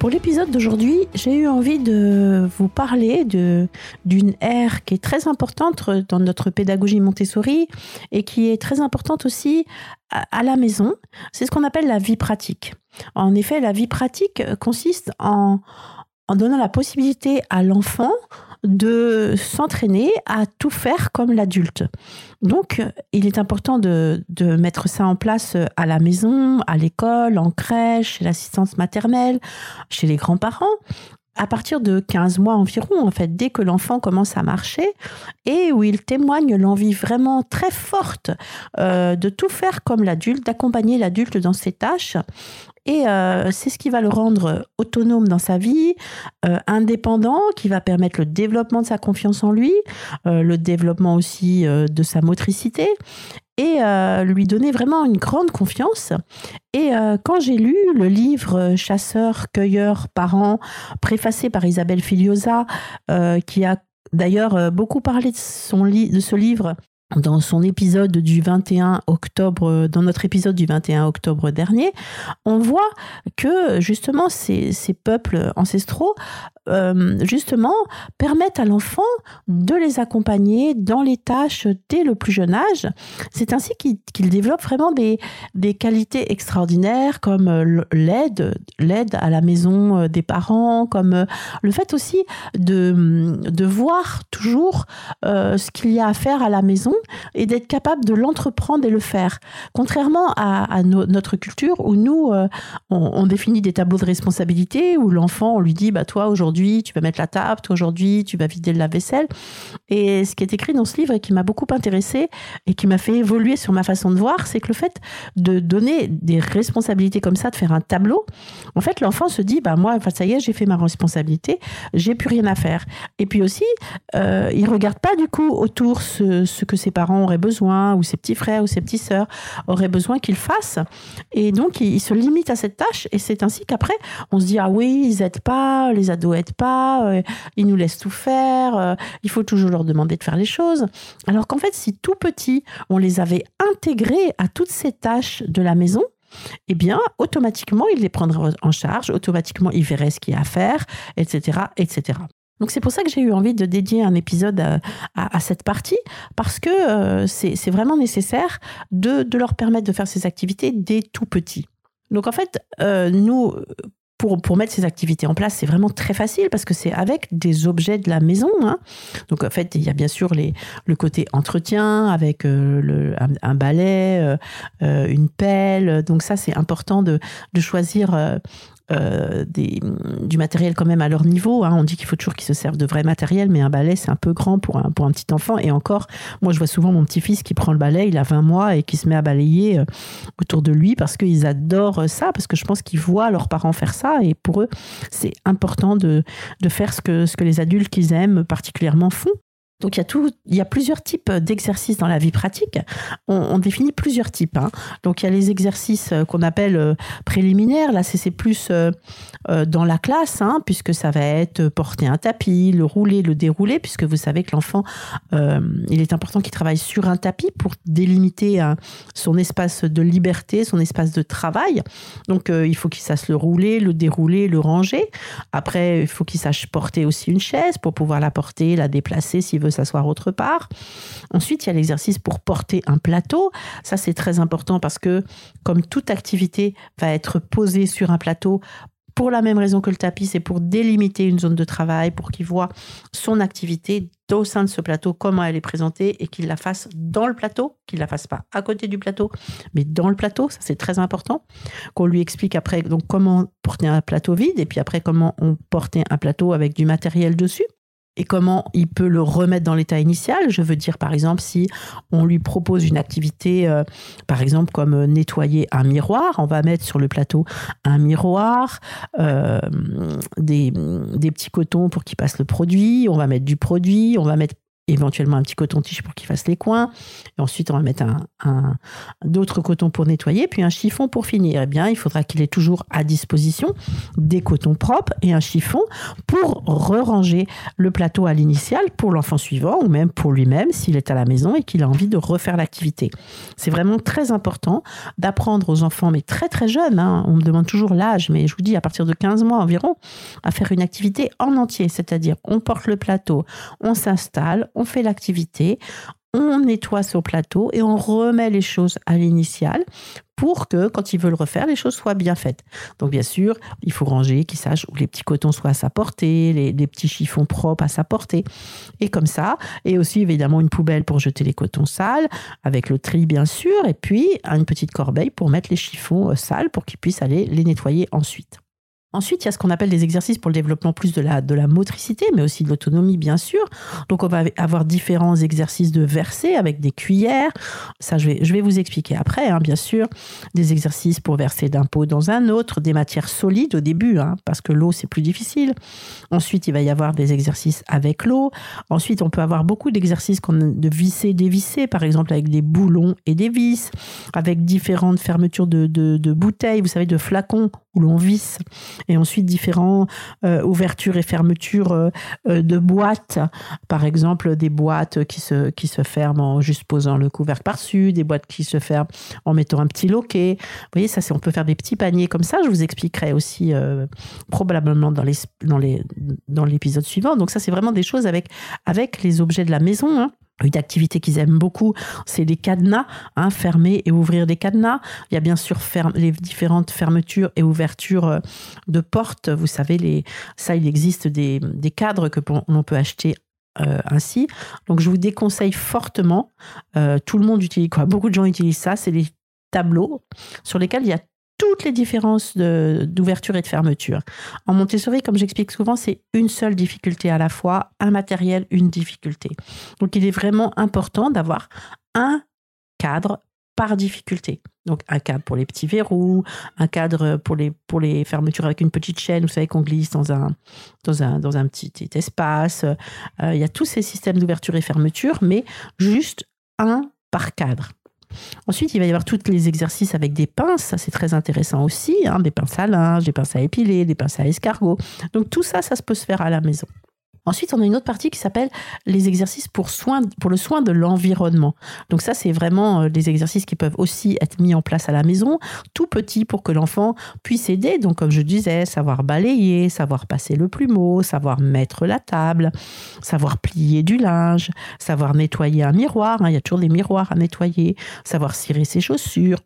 Pour l'épisode d'aujourd'hui, j'ai eu envie de vous parler de, d'une ère qui est très importante dans notre pédagogie Montessori et qui est très importante aussi à, la maison. C'est ce qu'on appelle la vie pratique. En effet, la vie pratique consiste en, en donnant la possibilité à l'enfant de s'entraîner à tout faire comme l'adulte. Donc, il est important de, de, mettre ça en place à la maison, à l'école, en crèche, chez l'assistance maternelle, chez les grands-parents, à partir de 15 mois environ, en fait, dès que l'enfant commence à marcher, et où il témoigne l'envie vraiment très forte euh, de tout faire comme l'adulte, d'accompagner l'adulte dans ses tâches, et euh, c'est ce qui va le rendre autonome dans sa vie, euh, indépendant, qui va permettre le développement de sa confiance en lui, euh, le développement aussi de sa motricité et lui donner vraiment une grande confiance. Et quand j'ai lu le livre Chasseur, cueilleur, parents, préfacé par Isabelle Filiosa, qui a d'ailleurs beaucoup parlé de ce livre dans son épisode du 21 octobre, dans notre épisode du 21 octobre dernier, on voit que justement ces, peuples ancestraux euh, justement permettent à l'enfant de les accompagner dans les tâches dès le plus jeune âge. C'est ainsi qu'il développe vraiment des, des qualités extraordinaires comme euh, l'aide, l'aide à la maison euh, des parents, comme le fait aussi de, de voir toujours ce qu'il y a à faire à la maison et d'être capable de l'entreprendre et le faire. Contrairement à, notre culture où nous, on, on, définit des tableaux de responsabilité où l'enfant, on lui dit, bah toi aujourd'hui, tu vas mettre la table, toi aujourd'hui, tu vas vider le lave-vaisselle. Et ce qui est écrit dans ce livre et qui m'a beaucoup intéressé et qui m'a fait évoluer sur ma façon de voir, c'est que le fait de donner des responsabilités comme ça, de faire un tableau, en fait, l'enfant se dit, bah moi, ça y est, j'ai fait ma responsabilité, j'ai plus rien à faire. Et puis aussi, euh, il regarde pas du coup autour ce, ce, que ses parents auraient besoin, ou ses petits frères ou ses petites sœurs auraient besoin qu'il fasse. Et donc, il, il, se limite à cette tâche. Et c'est ainsi qu'après, on se dit, ah oui, ils aident pas, les ados aident pas, euh, ils nous laissent tout faire, euh, il faut toujours leur demander de faire les choses. Alors qu'en fait, si tout petit, on les avait intégrés à toutes ces tâches de la maison, eh bien, automatiquement, ils les prendraient en charge, automatiquement, ils verraient ce qu'il y a à faire, etc., etc. Donc c'est pour ça que j'ai eu envie de dédier un épisode à, cette partie, parce que euh, c'est vraiment nécessaire de, leur permettre de faire ces activités dès tout petit. Donc en fait, nous, pour, pour mettre ces activités en place, c'est vraiment très facile parce que c'est avec des objets de la maison. Hein. Donc en fait, il y a bien sûr les, le côté entretien avec euh, le, un, balai, euh, euh, une pelle. Donc ça, c'est important de, de choisir des, du matériel quand même à leur niveau. Hein. On dit qu'il faut toujours qu'ils se servent de vrai matériel, mais un balai, c'est un peu grand pour un, pour un petit enfant. Et encore, moi, je vois souvent mon petit-fils qui prend le balai, il a 20 mois, et qui se met à balayer autour de lui parce qu'ils adorent ça, parce que je pense qu'ils voient leurs parents faire ça. Et pour eux, c'est important de, de faire ce que, ce que les adultes qu'ils aiment particulièrement font. Donc il y a tout, il y a plusieurs types d'exercices dans la vie pratique. On, définit plusieurs types. Hein. Donc il y a les exercices euh, qu'on appelle euh, préliminaires. Là c'est plus euh, dans la classe, hein, puisque ça va être porter un tapis, le rouler, le dérouler, puisque vous savez que l'enfant, il est important qu'il travaille sur un tapis pour délimiter son espace de liberté, son espace de travail. Donc il faut qu'il sache le rouler, le dérouler, le ranger. Après il faut qu'il sache porter aussi une chaise pour pouvoir la porter, la déplacer s'il veut s'asseoir autre part. Ensuite, il y a l'exercice pour porter un plateau. Ça, c'est très important parce que, comme toute activité va être posée sur un plateau, pour la même raison que le tapis, c'est pour délimiter une zone de travail, pour qu'il voit son activité au sein de ce plateau, comment elle est présentée, et qu'il la fasse dans le plateau, qu'il la fasse pas à côté du plateau, mais dans le plateau, ça c'est très important. Qu'on lui explique après donc comment porter un plateau vide, et puis après comment on portait un plateau avec du matériel dessus et comment il peut le remettre dans l'état initial. Je veux dire, par exemple, si on lui propose une activité, euh, par exemple, comme euh, nettoyer un miroir, on va mettre sur le plateau un miroir, euh, des, des petits cotons pour qu'il passe le produit, on va mettre du produit, on va mettre éventuellement un petit coton-tige pour qu'il fasse les coins. Et ensuite, on va mettre un, d'autres cotons pour nettoyer, puis un chiffon pour finir. Eh bien, il faudra qu'il ait toujours à disposition des cotons propres et un chiffon pour re-ranger le plateau à l'initial pour l'enfant suivant ou même pour lui-même s'il est à la maison et qu'il a envie de refaire l'activité. C'est vraiment très important d'apprendre aux enfants, mais très très jeunes, hein. on me demande toujours l'âge, mais je vous dis à partir de 15 mois environ, à faire une activité en entier, c'est-à-dire on porte le plateau, on s'installe, on fait l'activité, on nettoie son plateau et on remet les choses à l'initial pour que quand ils veulent refaire, les choses soient bien faites. Donc bien sûr, il faut ranger, qu'ils sachent où les petits cotons soient à sa portée, les, petits chiffons propres à sa portée. Et comme ça, et aussi évidemment une poubelle pour jeter les cotons sales, avec le tri bien sûr, et puis une petite corbeille pour mettre les chiffons euh, sales pour qu'ils puissent aller les nettoyer ensuite. Ensuite, il y a ce qu'on appelle des exercices pour le développement plus de la, motricité, mais aussi de l'autonomie, bien sûr. Donc, on va avoir différents exercices de verser avec des cuillères. Ça, je vais, vous expliquer après, hein, bien sûr. Des exercices pour verser d'un pot dans un autre, des matières solides au début, hein, parce que l'eau, c'est plus difficile. Ensuite, il va y avoir des exercices avec l'eau. Ensuite, on peut avoir beaucoup d'exercices de visser, dévisser, par exemple, avec des boulons et des vis, avec différentes fermetures de bouteilles, vous savez, de flacons où l'on visse et ensuite différents euh, ouvertures et fermetures euh, euh, de boîtes, par exemple des boîtes qui se, qui se ferment en juste posant le couvercle par-dessus, des boîtes qui se ferment en mettant un petit loquet. Vous voyez, ça, c'est, on peut faire des petits paniers comme ça. Je vous expliquerai aussi probablement dans, les, dans, les, dans l'épisode suivant. Donc ça, c'est vraiment des choses avec, avec les objets de la maison. Hein. Une activité qu'ils aiment beaucoup, c'est les cadenas, hein, fermer et ouvrir des cadenas. Il y a bien sûr les différentes fermetures et ouvertures euh, de portes. Vous savez, les, ça, il existe des, cadres que l'on peut acheter euh, ainsi. Donc, je vous déconseille fortement. Euh, tout le monde utilise quoi Beaucoup de gens utilisent ça. C'est les tableaux sur lesquels il y a toutes les différences d'ouverture et de fermeture. En Montessori, comme j'explique souvent, c'est une seule difficulté à la fois, un matériel, une difficulté. Donc il est vraiment important d'avoir un cadre par difficulté. Donc un cadre pour les petits verrous, un cadre pour les, pour les fermetures avec une petite chaîne, vous savez qu'on glisse dans un, dans un, dans un petit, espace. Euh, il y a tous ces systèmes d'ouverture et fermeture, mais juste un par cadre. Ensuite, il va y avoir tous les exercices avec des pinces. Ça, c'est très intéressant aussi. Hein, des pinces à linge, des pinces à épiler, des pinces à escargot. Donc, tout ça, ça se peut se faire à la maison. Ensuite, on a une autre partie qui s'appelle les exercices pour, soin, pour le soin de l'environnement. Donc ça, c'est vraiment euh, des exercices qui peuvent aussi être mis en place à la maison, tout petit pour que l'enfant puisse aider. Donc comme je disais, savoir balayer, savoir passer le plumeau, savoir mettre la table, savoir plier du linge, savoir nettoyer un miroir. Hein. il y a toujours des miroirs à nettoyer, savoir cirer ses chaussures.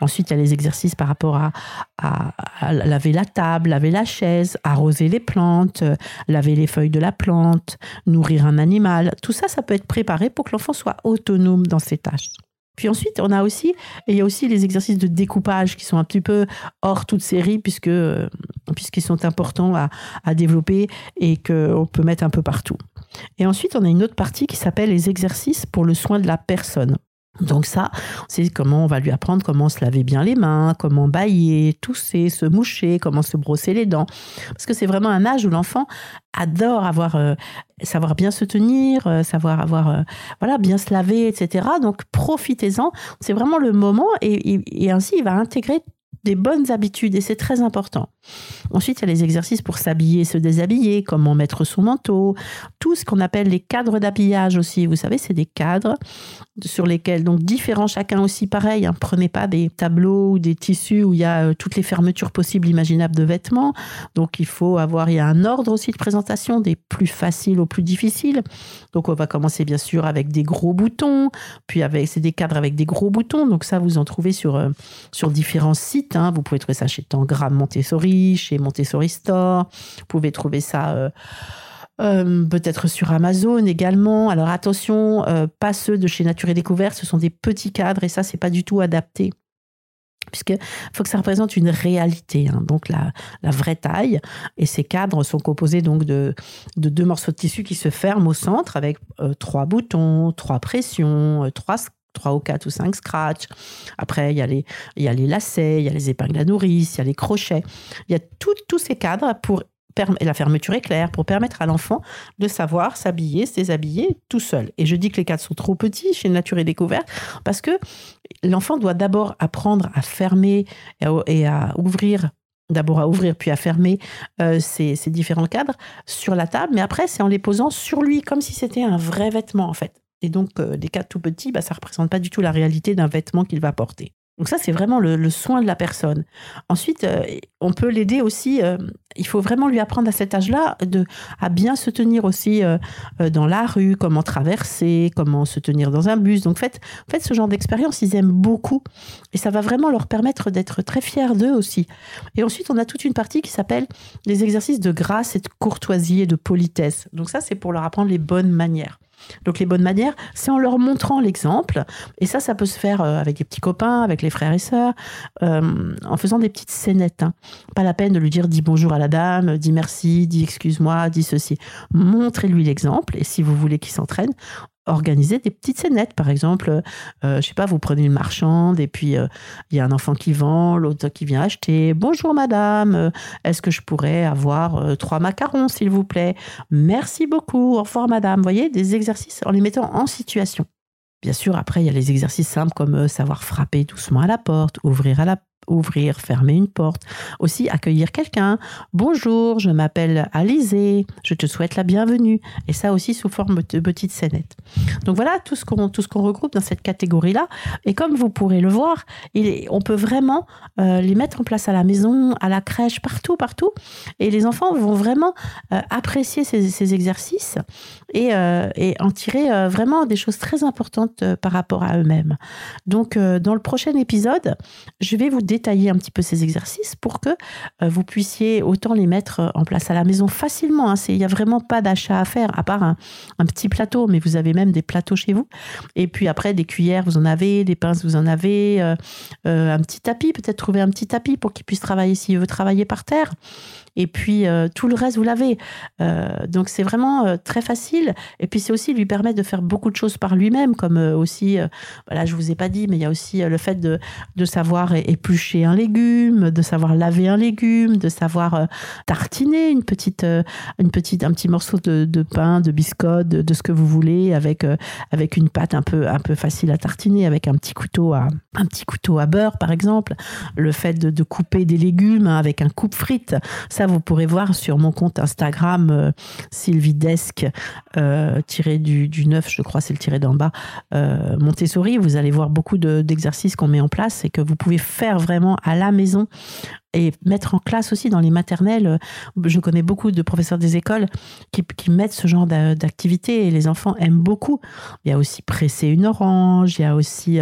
Ensuite, il y a les exercices par rapport à, à laver la table, laver la chaise, arroser les plantes, euh, laver les feuilles de la plante, nourrir un animal. Tout ça, ça peut être préparé pour que l'enfant soit autonome dans ses tâches. Puis ensuite, on a aussi, il y a aussi les exercices de découpage qui sont un petit peu hors toute série puisque, euh, puisqu'ils sont importants à, à développer et qu'on peut mettre un peu partout. Et ensuite, on a une autre partie qui s'appelle les exercices pour le soin de la personne. Donc ça, c'est comment on va lui apprendre comment se laver bien les mains, comment bailler, tousser, se moucher, comment se brosser les dents. Parce que c'est vraiment un âge où l'enfant adore euh, savoir bien se tenir, euh, savoir avoir euh, voilà bien se laver, etc. Donc profitez-en. C'est vraiment le moment et ainsi il va intégrer des bonnes habitudes et c'est très important. Ensuite, il y a les exercices pour s'habiller, se déshabiller, comment mettre son manteau, tout ce qu'on appelle les cadres d'habillage aussi. Vous savez, c'est des cadres sur lesquels, donc différents chacun aussi pareil. Hein. Prenez pas des tableaux ou des tissus où il y a euh, toutes les fermetures possibles, imaginables de vêtements. Donc il faut avoir, il y a un ordre aussi de présentation, des plus faciles aux plus difficiles. Donc on va commencer bien sûr avec des gros boutons, puis avec, c'est des cadres avec des gros boutons. Donc ça, vous en trouvez sur, euh, sur différents sites. Hein. Vous pouvez trouver ça chez Tangram Montessori chez Montessori Store. Vous pouvez trouver ça euh, euh, peut-être sur Amazon également. Alors attention, euh, pas ceux de chez Nature et Découverte, ce sont des petits cadres et ça, c'est pas du tout adapté puisqu'il faut que ça représente une réalité, hein. donc la, vraie taille. Et ces cadres sont composés donc de, deux morceaux de tissu qui se ferment au centre avec trois boutons, trois pressions, trois trois ou quatre ou cinq scratchs. Après, il y, a les, il y a les lacets, il y a les épingles à nourrice, il y a les crochets. Il y a tous ces cadres pour et la fermeture éclair pour permettre à l'enfant de savoir s'habiller, se déshabiller tout seul. Et je dis que les cadres sont trop petits chez Nature et Découverte parce que l'enfant doit d'abord apprendre à fermer et à, ouvrir d'abord à ouvrir puis à fermer euh, ces, ces, différents cadres sur la table, mais après c'est en les posant sur lui comme si c'était un vrai vêtement en fait. Et donc, euh, des cas tout petits, bah, ça ne représente pas du tout la réalité d'un vêtement qu'il va porter. Donc ça, c'est vraiment le, soin de la personne. Ensuite, euh, on peut l'aider aussi. Euh, il faut vraiment lui apprendre à cet âge-là à bien se tenir aussi dans la rue, comment traverser, comment se tenir dans un bus. Donc faites, ce genre d'expérience. Ils aiment beaucoup et ça va vraiment leur permettre d'être très fiers d'eux aussi. Et ensuite, on a toute une partie qui s'appelle les exercices de grâce et de courtoisie et de politesse. Donc ça, c'est pour leur apprendre les bonnes manières. Donc les bonnes manières, c'est en leur montrant l'exemple. Et ça, ça peut se faire euh, avec des petits copains, avec les frères et sœurs, euh, en faisant des petites scénettes. Hein. Pas la peine de lui dire dis bonjour à la dame, dis merci, dis excuse-moi, dis ceci. Montrez-lui l'exemple. Et si vous voulez qu'il s'entraîne, organiser des petites scénettes. Par exemple, euh, je sais pas, vous prenez une marchande et puis euh, il y a un enfant qui vend, l'autre qui vient acheter. Bonjour madame, euh, est-ce que je pourrais avoir trois macarons s'il vous plaît? Merci beaucoup, au revoir madame. Vous voyez, des exercices en les mettant en situation. Bien sûr, après, il y a les exercices simples comme savoir frapper doucement à la porte, ouvrir à la ouvrir, fermer une porte, aussi accueillir quelqu'un. Bonjour, je m'appelle Alizé, je te souhaite la bienvenue. Et ça aussi sous forme de petites scénettes. Donc voilà tout ce qu'on tout regroupe dans cette catégorie-là. Et comme vous pourrez le voir, on peut vraiment euh, les mettre en place à la maison, à la crèche, partout, partout. Et les enfants vont vraiment euh, apprécier ces, exercices et, euh, et, en tirer vraiment des choses très importantes par rapport à eux-mêmes. Donc dans le prochain épisode, je vais vous détailler un petit peu ces exercices pour que euh, vous puissiez autant les mettre euh, en place à la maison facilement. Hein. Il n'y a vraiment pas d'achat à faire, à part un, petit plateau, mais vous avez même des plateaux chez vous. Et puis après, des cuillères, vous en avez, des pinces, vous en avez, euh, un petit tapis, peut-être trouver un petit tapis pour qu'il puisse travailler s'il veut travailler par terre. Et puis euh, tout le reste, vous l'avez. Euh, donc c'est vraiment euh, très facile. Et puis c'est aussi lui permettre de faire beaucoup de choses par lui-même, comme aussi, voilà, je vous ai pas dit, mais il y a aussi le fait de, de savoir éplucher un légume, de savoir laver un légume, de savoir tartiner une petite, une petite, un petit morceau de, pain, de biscotte, de, ce que vous voulez, avec, avec une pâte un peu, un peu facile à tartiner, avec un petit couteau à, un petit couteau à beurre, par exemple. Le fait de, de couper des légumes avec un coupe frite, vous pourrez voir sur mon compte Instagram, euh, Sylvidesque, euh, tiré du, du 9, je crois, c'est le tiré d'en bas, euh, Montessori. Vous allez voir beaucoup d'exercices qu'on met en place et que vous pouvez faire vraiment à la maison et mettre en classe aussi dans les maternelles. Je connais beaucoup de professeurs des écoles qui, qui mettent ce genre d'activité et les enfants aiment beaucoup. Il y a aussi presser une orange, il y a aussi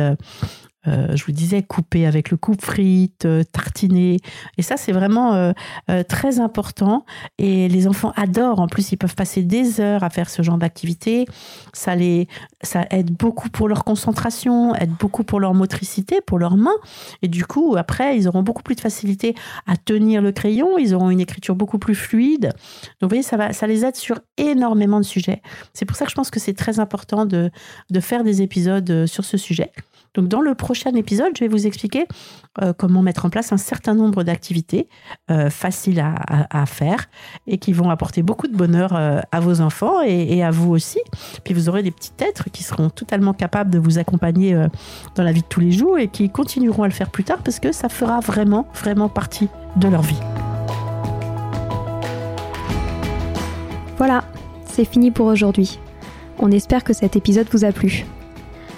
euh, je vous disais, couper avec le coupe frites, euh, tartiner. Et ça, c'est vraiment euh, très important. Et les enfants adorent. En plus, ils peuvent passer des heures à faire ce genre d'activité. Ça, les, ça aide beaucoup pour leur concentration, aide beaucoup pour leur motricité, pour leurs mains. Et du coup, après, ils auront beaucoup plus de facilité à tenir le crayon. Ils auront une écriture beaucoup plus fluide. Donc, vous voyez, ça, va, ça les aide sur énormément de sujets. C'est pour ça que je pense que c'est très important de, de faire des épisodes sur ce sujet. Donc dans le prochain épisode, je vais vous expliquer euh, comment mettre en place un certain nombre d'activités euh, faciles à, faire et qui vont apporter beaucoup de bonheur euh, à vos enfants et, à vous aussi. Puis vous aurez des petits êtres qui seront totalement capables de vous accompagner dans la vie de tous les jours et qui continueront à le faire plus tard parce que ça fera vraiment, vraiment partie de leur vie. Voilà, c'est fini pour aujourd'hui. On espère que cet épisode vous a plu.